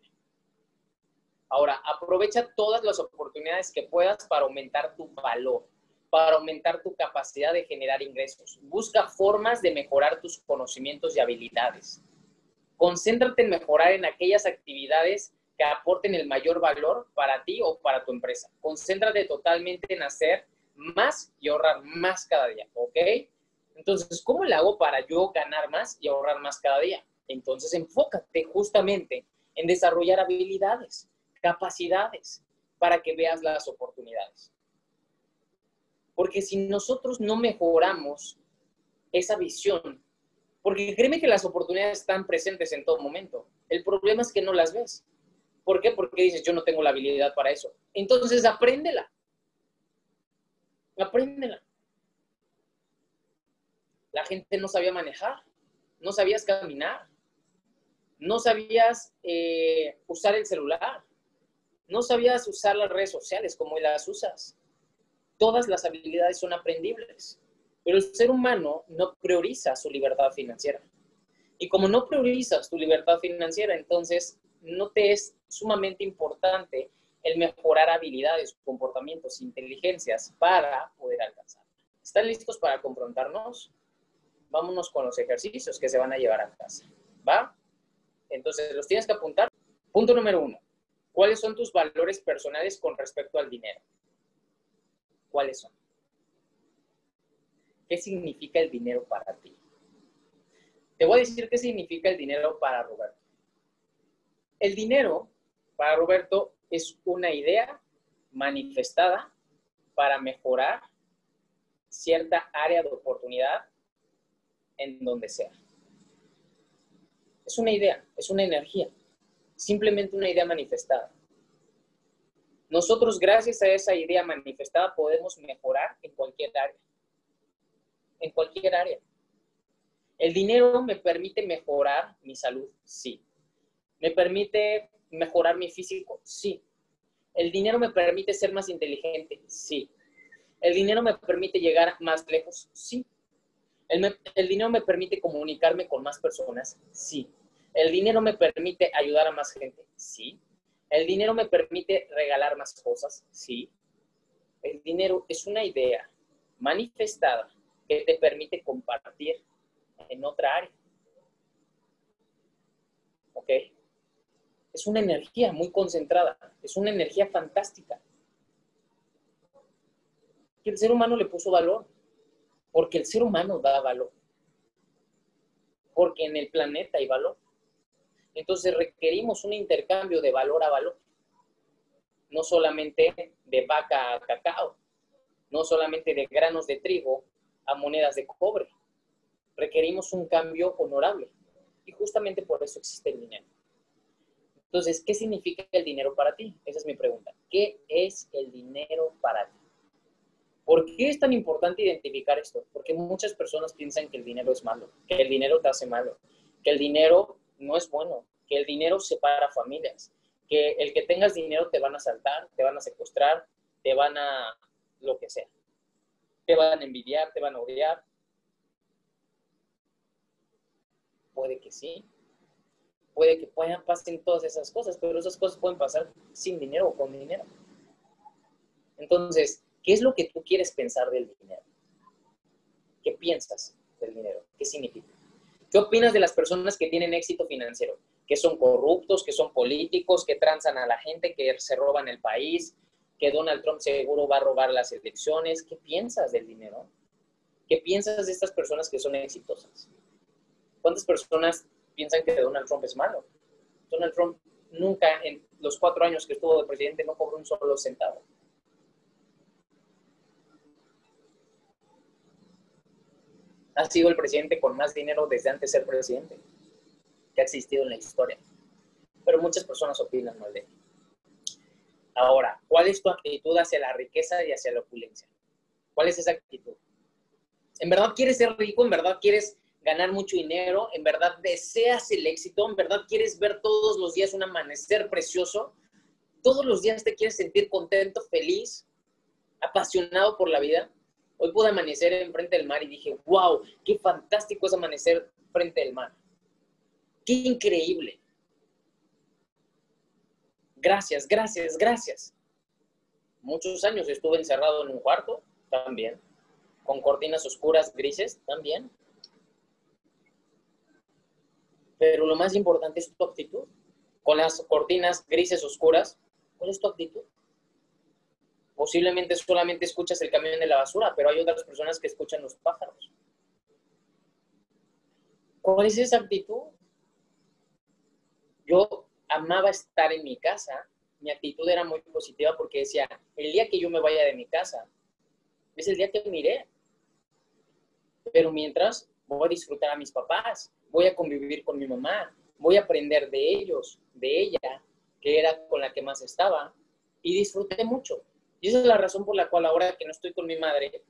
Ahora, aprovecha todas las oportunidades que puedas para aumentar tu valor para aumentar tu capacidad de generar ingresos. Busca formas de mejorar tus conocimientos y habilidades. Concéntrate en mejorar en aquellas actividades que aporten el mayor valor para ti o para tu empresa. Concéntrate totalmente en hacer más y ahorrar más cada día, ¿ok? Entonces, ¿cómo le hago para yo ganar más y ahorrar más cada día? Entonces, enfócate justamente en desarrollar habilidades, capacidades, para que veas las oportunidades. Porque si nosotros no mejoramos esa visión, porque créeme que las oportunidades están presentes en todo momento. El problema es que no las ves. ¿Por qué? Porque dices, yo no tengo la habilidad para eso. Entonces, apréndela. Apréndela. La gente no sabía manejar, no sabías caminar, no sabías eh, usar el celular, no sabías usar las redes sociales como las usas todas las habilidades son aprendibles, pero el ser humano no prioriza su libertad financiera. Y como no priorizas tu libertad financiera, entonces no te es sumamente importante el mejorar habilidades, comportamientos, inteligencias para poder alcanzar. ¿Están listos para confrontarnos? Vámonos con los ejercicios que se van a llevar a casa. ¿Va? Entonces, los tienes que apuntar. Punto número uno. ¿Cuáles son tus valores personales con respecto al dinero? ¿Cuáles son? ¿Qué significa el dinero para ti? Te voy a decir qué significa el dinero para Roberto. El dinero, para Roberto, es una idea manifestada para mejorar cierta área de oportunidad en donde sea. Es una idea, es una energía, simplemente una idea manifestada. Nosotros, gracias a esa idea manifestada, podemos mejorar en cualquier área. En cualquier área. El dinero me permite mejorar mi salud, sí. ¿Me permite mejorar mi físico? Sí. ¿El dinero me permite ser más inteligente? Sí. ¿El dinero me permite llegar más lejos? Sí. ¿El, el dinero me permite comunicarme con más personas? Sí. ¿El dinero me permite ayudar a más gente? Sí. ¿El dinero me permite regalar más cosas? Sí. El dinero es una idea manifestada que te permite compartir en otra área. ¿Ok? es una energía muy concentrada, es una energía fantástica. Que el ser humano le puso valor, porque el ser humano da valor, porque en el planeta hay valor. Entonces requerimos un intercambio de valor a valor, no solamente de vaca a cacao, no solamente de granos de trigo a monedas de cobre. Requerimos un cambio honorable y justamente por eso existe el dinero. Entonces, ¿qué significa el dinero para ti? Esa es mi pregunta. ¿Qué es el dinero para ti? ¿Por qué es tan importante identificar esto? Porque muchas personas piensan que el dinero es malo, que el dinero te hace malo, que el dinero no es bueno, que el dinero separa familias, que el que tengas dinero te van a asaltar, te van a secuestrar, te van a lo que sea. Te van a envidiar, te van a odiar. Puede que sí, puede que puedan, pasen todas esas cosas, pero esas cosas pueden pasar sin dinero o con dinero. Entonces, ¿qué es lo que tú quieres pensar del dinero? ¿Qué piensas del dinero? ¿Qué significa? ¿Qué opinas de las personas que tienen éxito financiero? Que son corruptos, que son políticos, que transan a la gente, que se roban el país, que Donald Trump seguro va a robar las elecciones. ¿Qué piensas del dinero? ¿Qué piensas de estas personas que son exitosas? ¿Cuántas personas piensan que Donald Trump es malo. Donald Trump nunca en los cuatro años que estuvo de presidente no cobró un solo centavo. Ha sido el presidente con más dinero desde antes de ser presidente que ha existido en la historia. Pero muchas personas opinan mal de él. Ahora, ¿cuál es tu actitud hacia la riqueza y hacia la opulencia? ¿Cuál es esa actitud? ¿En verdad quieres ser rico? ¿En verdad quieres ganar mucho dinero, en verdad deseas el éxito, en verdad quieres ver todos los días un amanecer precioso, todos los días te quieres sentir contento, feliz, apasionado por la vida. Hoy pude amanecer enfrente del mar y dije, wow, qué fantástico es amanecer frente del mar. Qué increíble. Gracias, gracias, gracias. Muchos años estuve encerrado en un cuarto, también, con cortinas oscuras grises, también. pero lo más importante es tu actitud. Con las cortinas grises oscuras, ¿cuál es tu actitud? Posiblemente solamente escuchas el camión de la basura, pero hay otras personas que escuchan los pájaros. ¿Cuál es esa actitud? Yo amaba estar en mi casa, mi actitud era muy positiva porque decía, el día que yo me vaya de mi casa, es el día que miré. Pero mientras voy a disfrutar a mis papás, voy a convivir con mi mamá, voy a aprender de ellos, de ella, que era con la que más estaba, y disfruté mucho. Y esa es la razón por la cual ahora que no estoy con mi madre,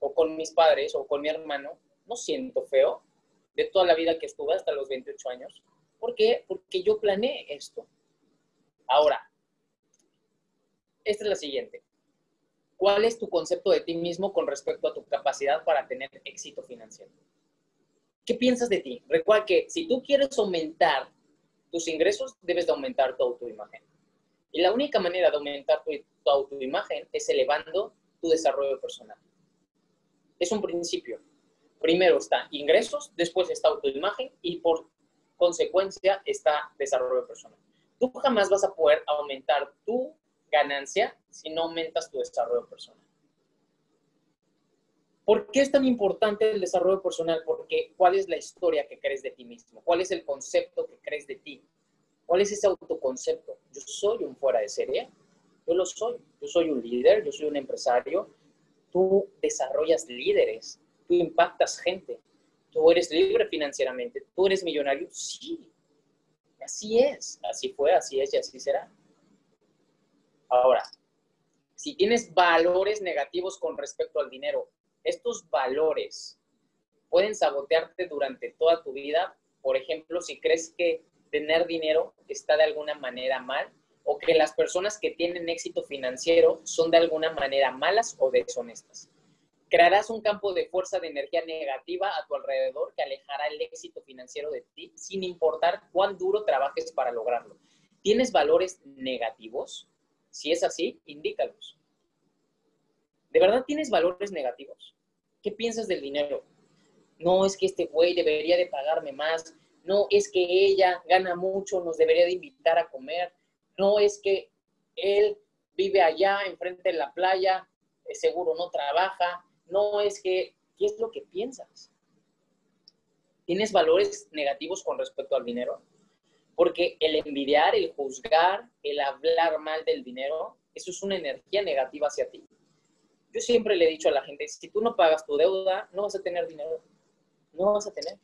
o con mis padres, o con mi hermano, no siento feo de toda la vida que estuve hasta los 28 años. ¿Por qué? Porque yo planeé esto. Ahora, esta es la siguiente. ¿Cuál es tu concepto de ti mismo con respecto a tu capacidad para tener éxito financiero? ¿Qué piensas de ti? Recuerda que si tú quieres aumentar tus ingresos, debes de aumentar tu autoimagen. Y la única manera de aumentar tu, autoimagen es elevando tu desarrollo personal. Es un principio. Primero está ingresos, después está autoimagen y por consecuencia está desarrollo personal. Tú jamás vas a poder aumentar tu ganancia si no aumentas tu desarrollo personal. ¿Por qué es tan importante el desarrollo personal? Porque ¿cuál es la historia que crees de ti mismo? ¿Cuál es el concepto que crees de ti? ¿Cuál es ese autoconcepto? Yo soy un fuera de serie, yo lo soy, yo soy un líder, yo soy un empresario, tú desarrollas líderes, tú impactas gente, tú eres libre financieramente, tú eres millonario, sí, así es, así fue, así es y así será. Ahora, si tienes valores negativos con respecto al dinero, estos valores pueden sabotearte durante toda tu vida. Por ejemplo, si crees que tener dinero está de alguna manera mal o que las personas que tienen éxito financiero son de alguna manera malas o deshonestas. Crearás un campo de fuerza de energía negativa a tu alrededor que alejará el éxito financiero de ti sin importar cuán duro trabajes para lograrlo. ¿Tienes valores negativos? Si es así, indícalos. ¿De verdad tienes valores negativos? ¿Qué piensas del dinero? No, es que este güey debería de pagarme más. No, es que ella gana mucho, nos debería de invitar a comer. No, es que él vive allá, enfrente de la playa, seguro no trabaja. No, es que, ¿qué es lo que piensas? ¿Tienes valores negativos con respecto al dinero? Porque el envidiar, el juzgar, el hablar mal del dinero, eso es una energía negativa hacia ti. Yo siempre le he dicho a la gente, si tú no pagas tu deuda, no vas a tener dinero. No vas a tener.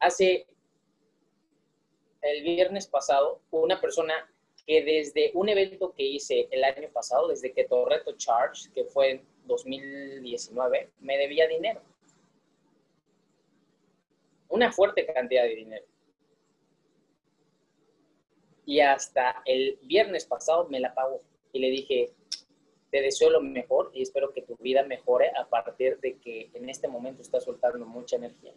Hace el viernes pasado, una persona que desde un evento que hice el año pasado, desde que Torreto Charge, que fue en 2019, me debía dinero. Una fuerte cantidad de dinero y hasta el viernes pasado me la pagó. Y le dije, te deseo lo mejor y espero que tu vida mejore a partir de que en este momento estás soltando mucha energía.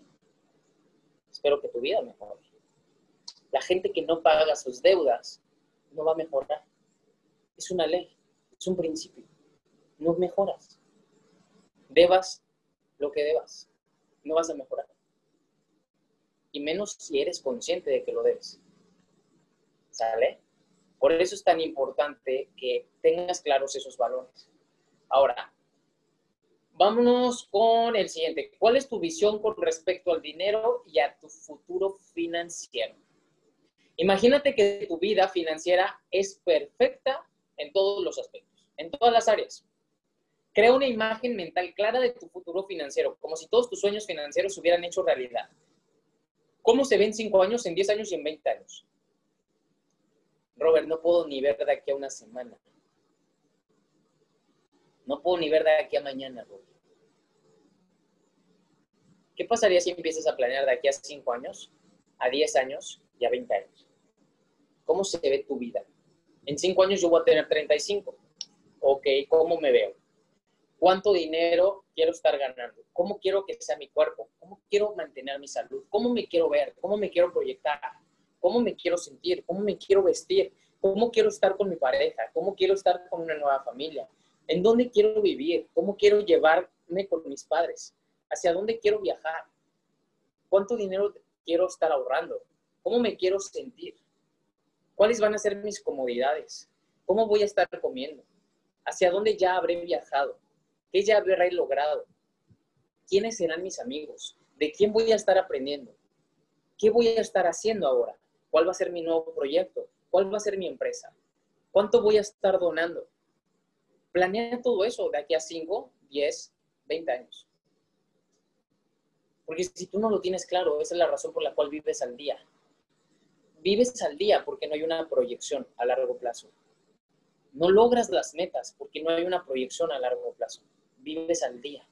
Espero que tu vida mejore. La gente que no paga sus deudas no va a mejorar. Es una ley, es un principio. No mejoras. Debas lo que debas. No vas a mejorar. Y menos si eres consciente de que lo debes. ¿Sale? Por eso es tan importante que tengas claros esos valores. Ahora, vámonos con el siguiente. ¿Cuál es tu visión con respecto al dinero y a tu futuro financiero? Imagínate que tu vida financiera es perfecta en todos los aspectos, en todas las áreas. Crea una imagen mental clara de tu futuro financiero, como si todos tus sueños financieros se hubieran hecho realidad. ¿Cómo se ven cinco años, en 10 años y en 20 años? Robert, no puedo ni ver de aquí a una semana. No puedo ni ver de aquí a mañana, Robert. ¿Qué pasaría si empiezas a planear de aquí a 5 años, a 10 años y a 20 años? ¿Cómo se ve tu vida? En 5 años yo voy a tener 35. Ok, ¿cómo me veo? ¿Cuánto dinero quiero estar ganando? ¿Cómo quiero que sea mi cuerpo? ¿Cómo quiero mantener mi salud? ¿Cómo me quiero ver? ¿Cómo me quiero proyectar? cómo me quiero sentir, cómo me quiero vestir, cómo quiero estar con mi pareja, cómo quiero estar con una nueva familia, en dónde quiero vivir, cómo quiero llevarme con mis padres, hacia dónde quiero viajar, cuánto dinero quiero estar ahorrando, cómo me quiero sentir, cuáles van a ser mis comodidades, cómo voy a estar comiendo, hacia dónde ya habré viajado, qué ya habré logrado, quiénes serán mis amigos, de quién voy a estar aprendiendo, qué voy a estar haciendo ahora. ¿Cuál va a ser mi nuevo proyecto? ¿Cuál va a ser mi empresa? ¿Cuánto voy a estar donando? Planea todo eso de aquí a 5, 10, 20 años. Porque si tú no lo tienes claro, esa es la razón por la cual vives al día. Vives al día porque no hay una proyección a largo plazo. No logras las metas porque no hay una proyección a largo plazo. Vives al día.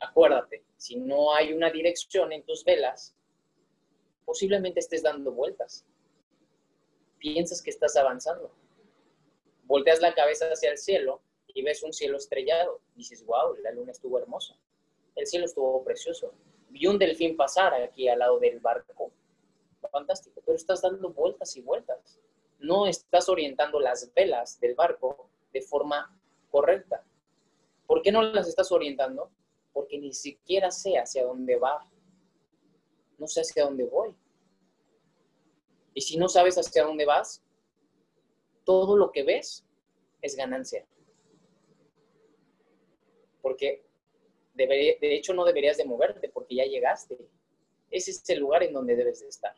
Acuérdate, si no hay una dirección en tus velas, posiblemente estés dando vueltas. Piensas que estás avanzando. Volteas la cabeza hacia el cielo y ves un cielo estrellado. Dices, wow, la luna estuvo hermosa. El cielo estuvo precioso. Vi un delfín pasar aquí al lado del barco. Fantástico, pero estás dando vueltas y vueltas. No estás orientando las velas del barco de forma correcta. ¿Por qué no las estás orientando? Porque ni siquiera sé hacia dónde va no sé hacia dónde voy. Y si no sabes hacia dónde vas, todo lo que ves es ganancia. Porque de hecho no deberías de moverte porque ya llegaste. ese es el lugar en donde debes de estar.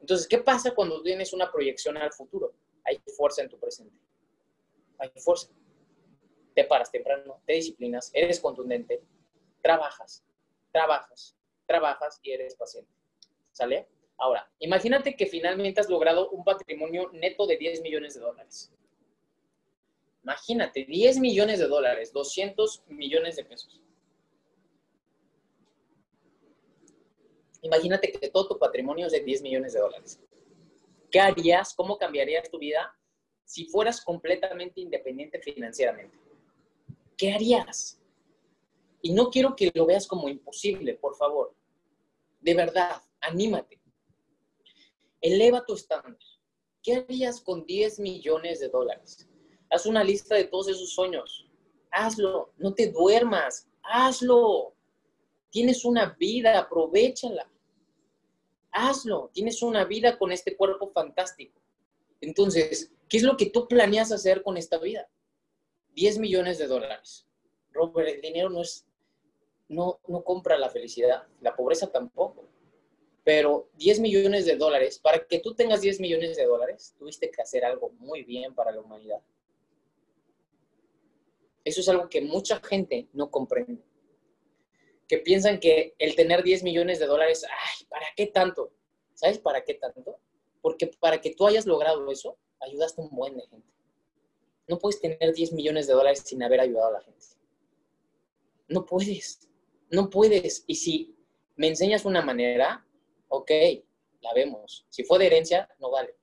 Entonces, ¿qué pasa cuando tienes una proyección al futuro? Hay fuerza en tu presente. Hay fuerza. Te paras temprano, te disciplinas, eres contundente, trabajas, trabajas, trabajas y eres paciente. ¿Sale? Ahora, imagínate que finalmente has logrado un patrimonio neto de 10 millones de dólares. Imagínate, 10 millones de dólares, 200 millones de pesos. Imagínate que todo tu patrimonio es de 10 millones de dólares. ¿Qué harías? ¿Cómo cambiarías tu vida si fueras completamente independiente financieramente? ¿Qué harías? Y no quiero que lo veas como imposible, por favor. De verdad, anímate. Eleva tu estándar. ¿Qué harías con 10 millones de dólares? Haz una lista de todos esos sueños. Hazlo. No te duermas. Hazlo. Tienes una vida, aprovechala. Hazlo. Tienes una vida con este cuerpo fantástico. Entonces, ¿qué es lo que tú planeas hacer con esta vida? 10 millones de dólares. Robert, el dinero no es, no, no compra la felicidad, la pobreza tampoco. Pero 10 millones de dólares, para que tú tengas 10 millones de dólares, tuviste que hacer algo muy bien para la humanidad. Eso es algo que mucha gente no comprende. Que piensan que el tener 10 millones de dólares, ay, ¿para qué tanto? ¿Sabes para qué tanto? Porque para que tú hayas logrado eso, ayudaste a un buen de gente. No puedes tener 10 millones de dólares sin haber ayudado a la gente. No puedes. No puedes. Y si me enseñas una manera, ok, la vemos. Si fue de herencia, no vale.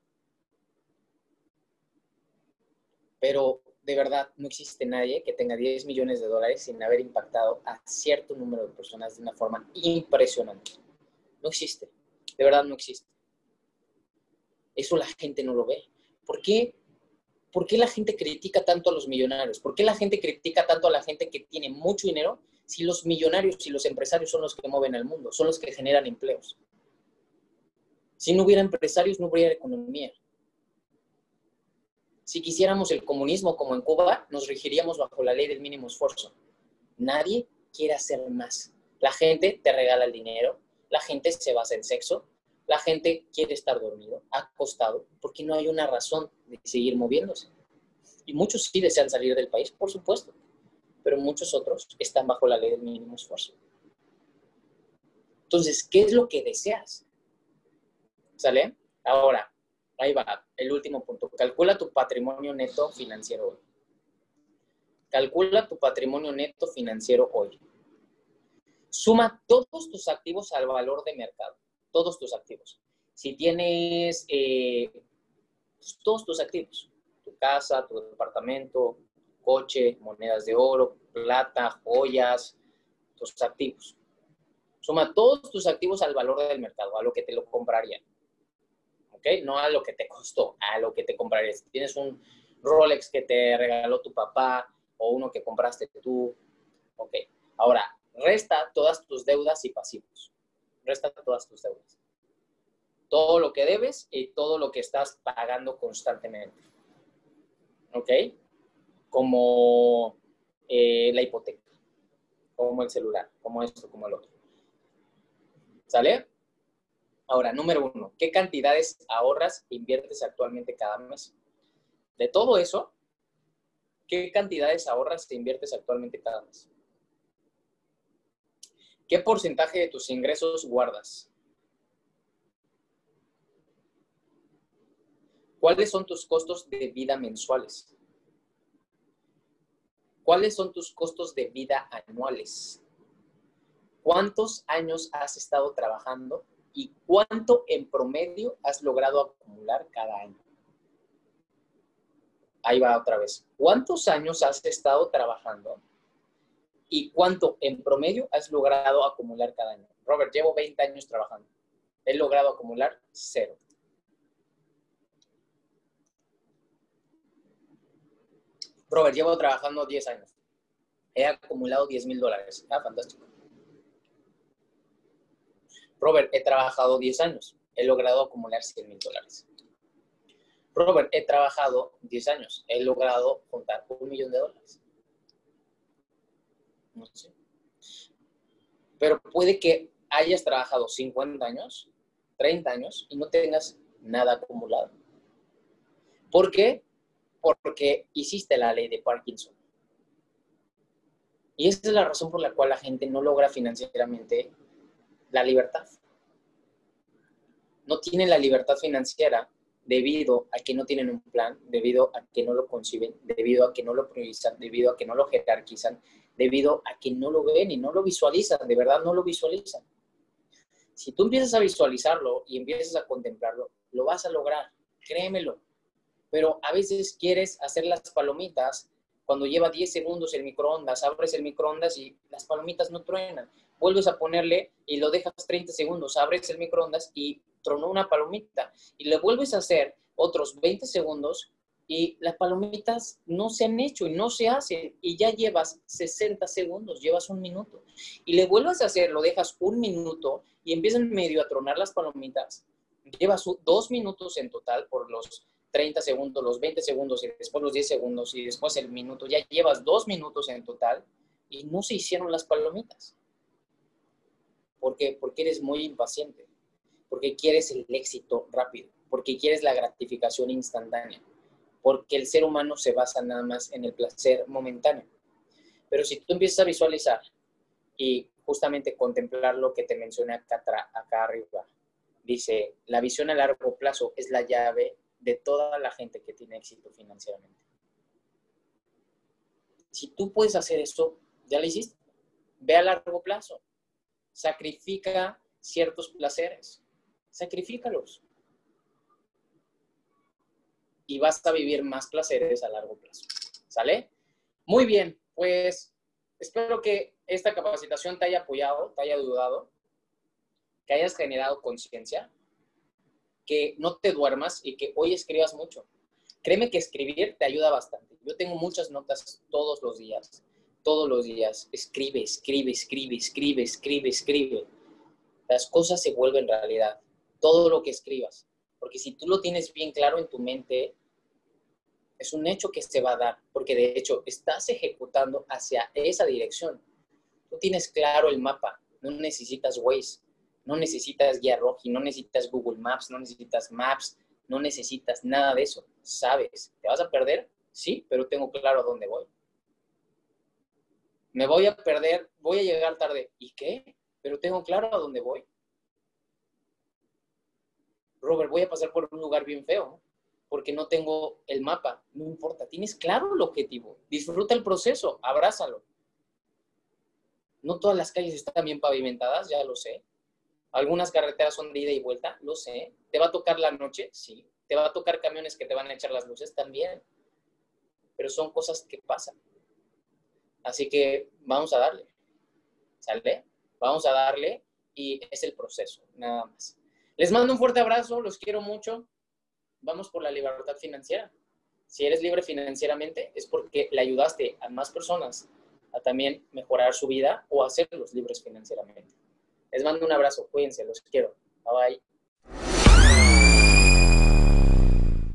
Pero de verdad no existe nadie que tenga 10 millones de dólares sin haber impactado a cierto número de personas de una forma impresionante. No existe. De verdad no existe. Eso la gente no lo ve. ¿Por qué? ¿Por qué la gente critica tanto a los millonarios? ¿Por qué la gente critica tanto a la gente que tiene mucho dinero si los millonarios y los empresarios son los que mueven el mundo, son los que generan empleos? Si no hubiera empresarios, no hubiera economía. Si quisiéramos el comunismo como en Cuba, nos regiríamos bajo la ley del mínimo esfuerzo. Nadie quiere hacer más. La gente te regala el dinero, la gente se basa en sexo, la gente quiere estar dormido, acostado, porque no hay una razón de seguir moviéndose. Y muchos sí desean salir del país, por supuesto, pero muchos otros están bajo la ley del mínimo esfuerzo. Entonces, ¿qué es lo que deseas? ¿Sale? Ahora, ahí va, el último punto. Calcula tu patrimonio neto financiero hoy. Calcula tu patrimonio neto financiero hoy. Suma todos tus activos al valor de mercado. Todos tus activos. Si tienes eh, pues, todos tus activos, tu casa, tu departamento, coche, monedas de oro, plata, joyas, tus activos. Suma todos tus activos al valor del mercado, a lo que te lo comprarían. No a lo que te costó, a lo que te comprarías. tienes un Rolex que te regaló tu papá o uno que compraste tú, ¿ok? Ahora, resta todas tus deudas y pasivos. Resta todas tus deudas. Todo lo que debes y todo lo que estás pagando constantemente. ¿Ok? Como eh, la hipoteca, como el celular, como esto, como el otro. ¿Sale? Ahora, número uno, ¿qué cantidades ahorras e inviertes actualmente cada mes? De todo eso, ¿qué cantidades ahorras e inviertes actualmente cada mes? ¿Qué porcentaje de tus ingresos guardas? ¿Cuáles son tus costos de vida mensuales? ¿Cuáles son tus costos de vida anuales? ¿Cuántos años has estado trabajando y cuánto en promedio has logrado acumular cada año. Ahí va otra vez. ¿Cuántos años has estado trabajando y cuánto en promedio has logrado acumular cada año? Robert, llevo 20 años trabajando. He logrado acumular cero. Robert, llevo trabajando 10 años. He acumulado 10 mil dólares. Ah, fantástico. Robert, he trabajado 10 años, he logrado acumular 100 mil dólares. Robert, he trabajado 10 años, he logrado juntar un millón de dólares. No sé. Pero puede que hayas trabajado 50 años, 30 años y no tengas nada acumulado. ¿Por qué? Porque hiciste la ley de Parkinson. Y esa es la razón por la cual la gente no logra financieramente la libertad. No tienen la libertad financiera debido a que no tienen un plan, debido a que no lo conciben, debido a que no lo priorizan, debido a que no lo jerarquizan, debido a que no lo ven y no lo visualizan, de verdad no lo visualizan. Si tú empiezas a visualizarlo y empiezas a contemplarlo, lo vas a lograr, créemelo. Pero a veces quieres hacer las palomitas cuando lleva 10 segundos el microondas, abres el microondas y las palomitas no truenan. Vuelves a ponerle y lo dejas 30 segundos, abres el microondas y tronó una palomita. Y le vuelves a hacer otros 20 segundos y las palomitas no se han hecho y no se hacen y ya llevas 60 segundos, llevas un minuto. Y le vuelves a hacer, lo dejas un minuto y empiezan medio a tronar las palomitas. Llevas dos minutos en total por los 30 segundos, los 20 segundos y después los 10 segundos y después el minuto. Ya llevas dos minutos en total y no se hicieron las palomitas. ¿Por qué? Porque eres muy impaciente, porque quieres el éxito rápido, porque quieres la gratificación instantánea, porque el ser humano se basa nada más en el placer momentáneo. Pero si tú empiezas a visualizar y justamente contemplar lo que te mencioné acá, acá arriba, dice, la visión a largo plazo es la llave de toda la gente que tiene éxito financieramente. Si tú puedes hacer esto, ya lo hiciste. Ve a largo plazo. Sacrifica ciertos placeres. Sacrifícalos. Y vas a vivir más placeres a largo plazo. ¿Sale? Muy bien, pues espero que esta capacitación te haya apoyado, te haya ayudado, que hayas generado conciencia que no te duermas y que hoy escribas mucho. Créeme que escribir te ayuda bastante. Yo tengo muchas notas todos los días, todos los días. Escribe, escribe, escribe, escribe, escribe, escribe. Las cosas se vuelven realidad. Todo lo que escribas. Porque si tú lo tienes bien claro en tu mente, es un hecho que se va a dar. Porque de hecho estás ejecutando hacia esa dirección. Tú tienes claro el mapa. No necesitas Waze no necesitas guía roji, no necesitas Google Maps, no necesitas Maps, no necesitas nada de eso. Sabes, ¿te vas a perder? Sí, pero tengo claro a dónde voy. Me voy a perder, voy a llegar tarde. ¿Y qué? Pero tengo claro a dónde voy. Robert, voy a pasar por un lugar bien feo porque no tengo el mapa. No importa, tienes claro el objetivo. Disfruta el proceso, abrázalo. No todas las calles están bien pavimentadas, ya lo sé. Algunas carreteras son de ida y vuelta, lo sé. ¿Te va a tocar la noche? Sí. ¿Te va a tocar camiones que te van a echar las luces? También. Pero son cosas que pasan. Así que vamos a darle. ¿Sale? Vamos a darle y es el proceso, nada más. Les mando un fuerte abrazo, los quiero mucho. Vamos por la libertad financiera. Si eres libre financieramente es porque le ayudaste a más personas a también mejorar su vida o a hacerlos libres financieramente. Les mando un abrazo, cuídense, los quiero. Bye bye.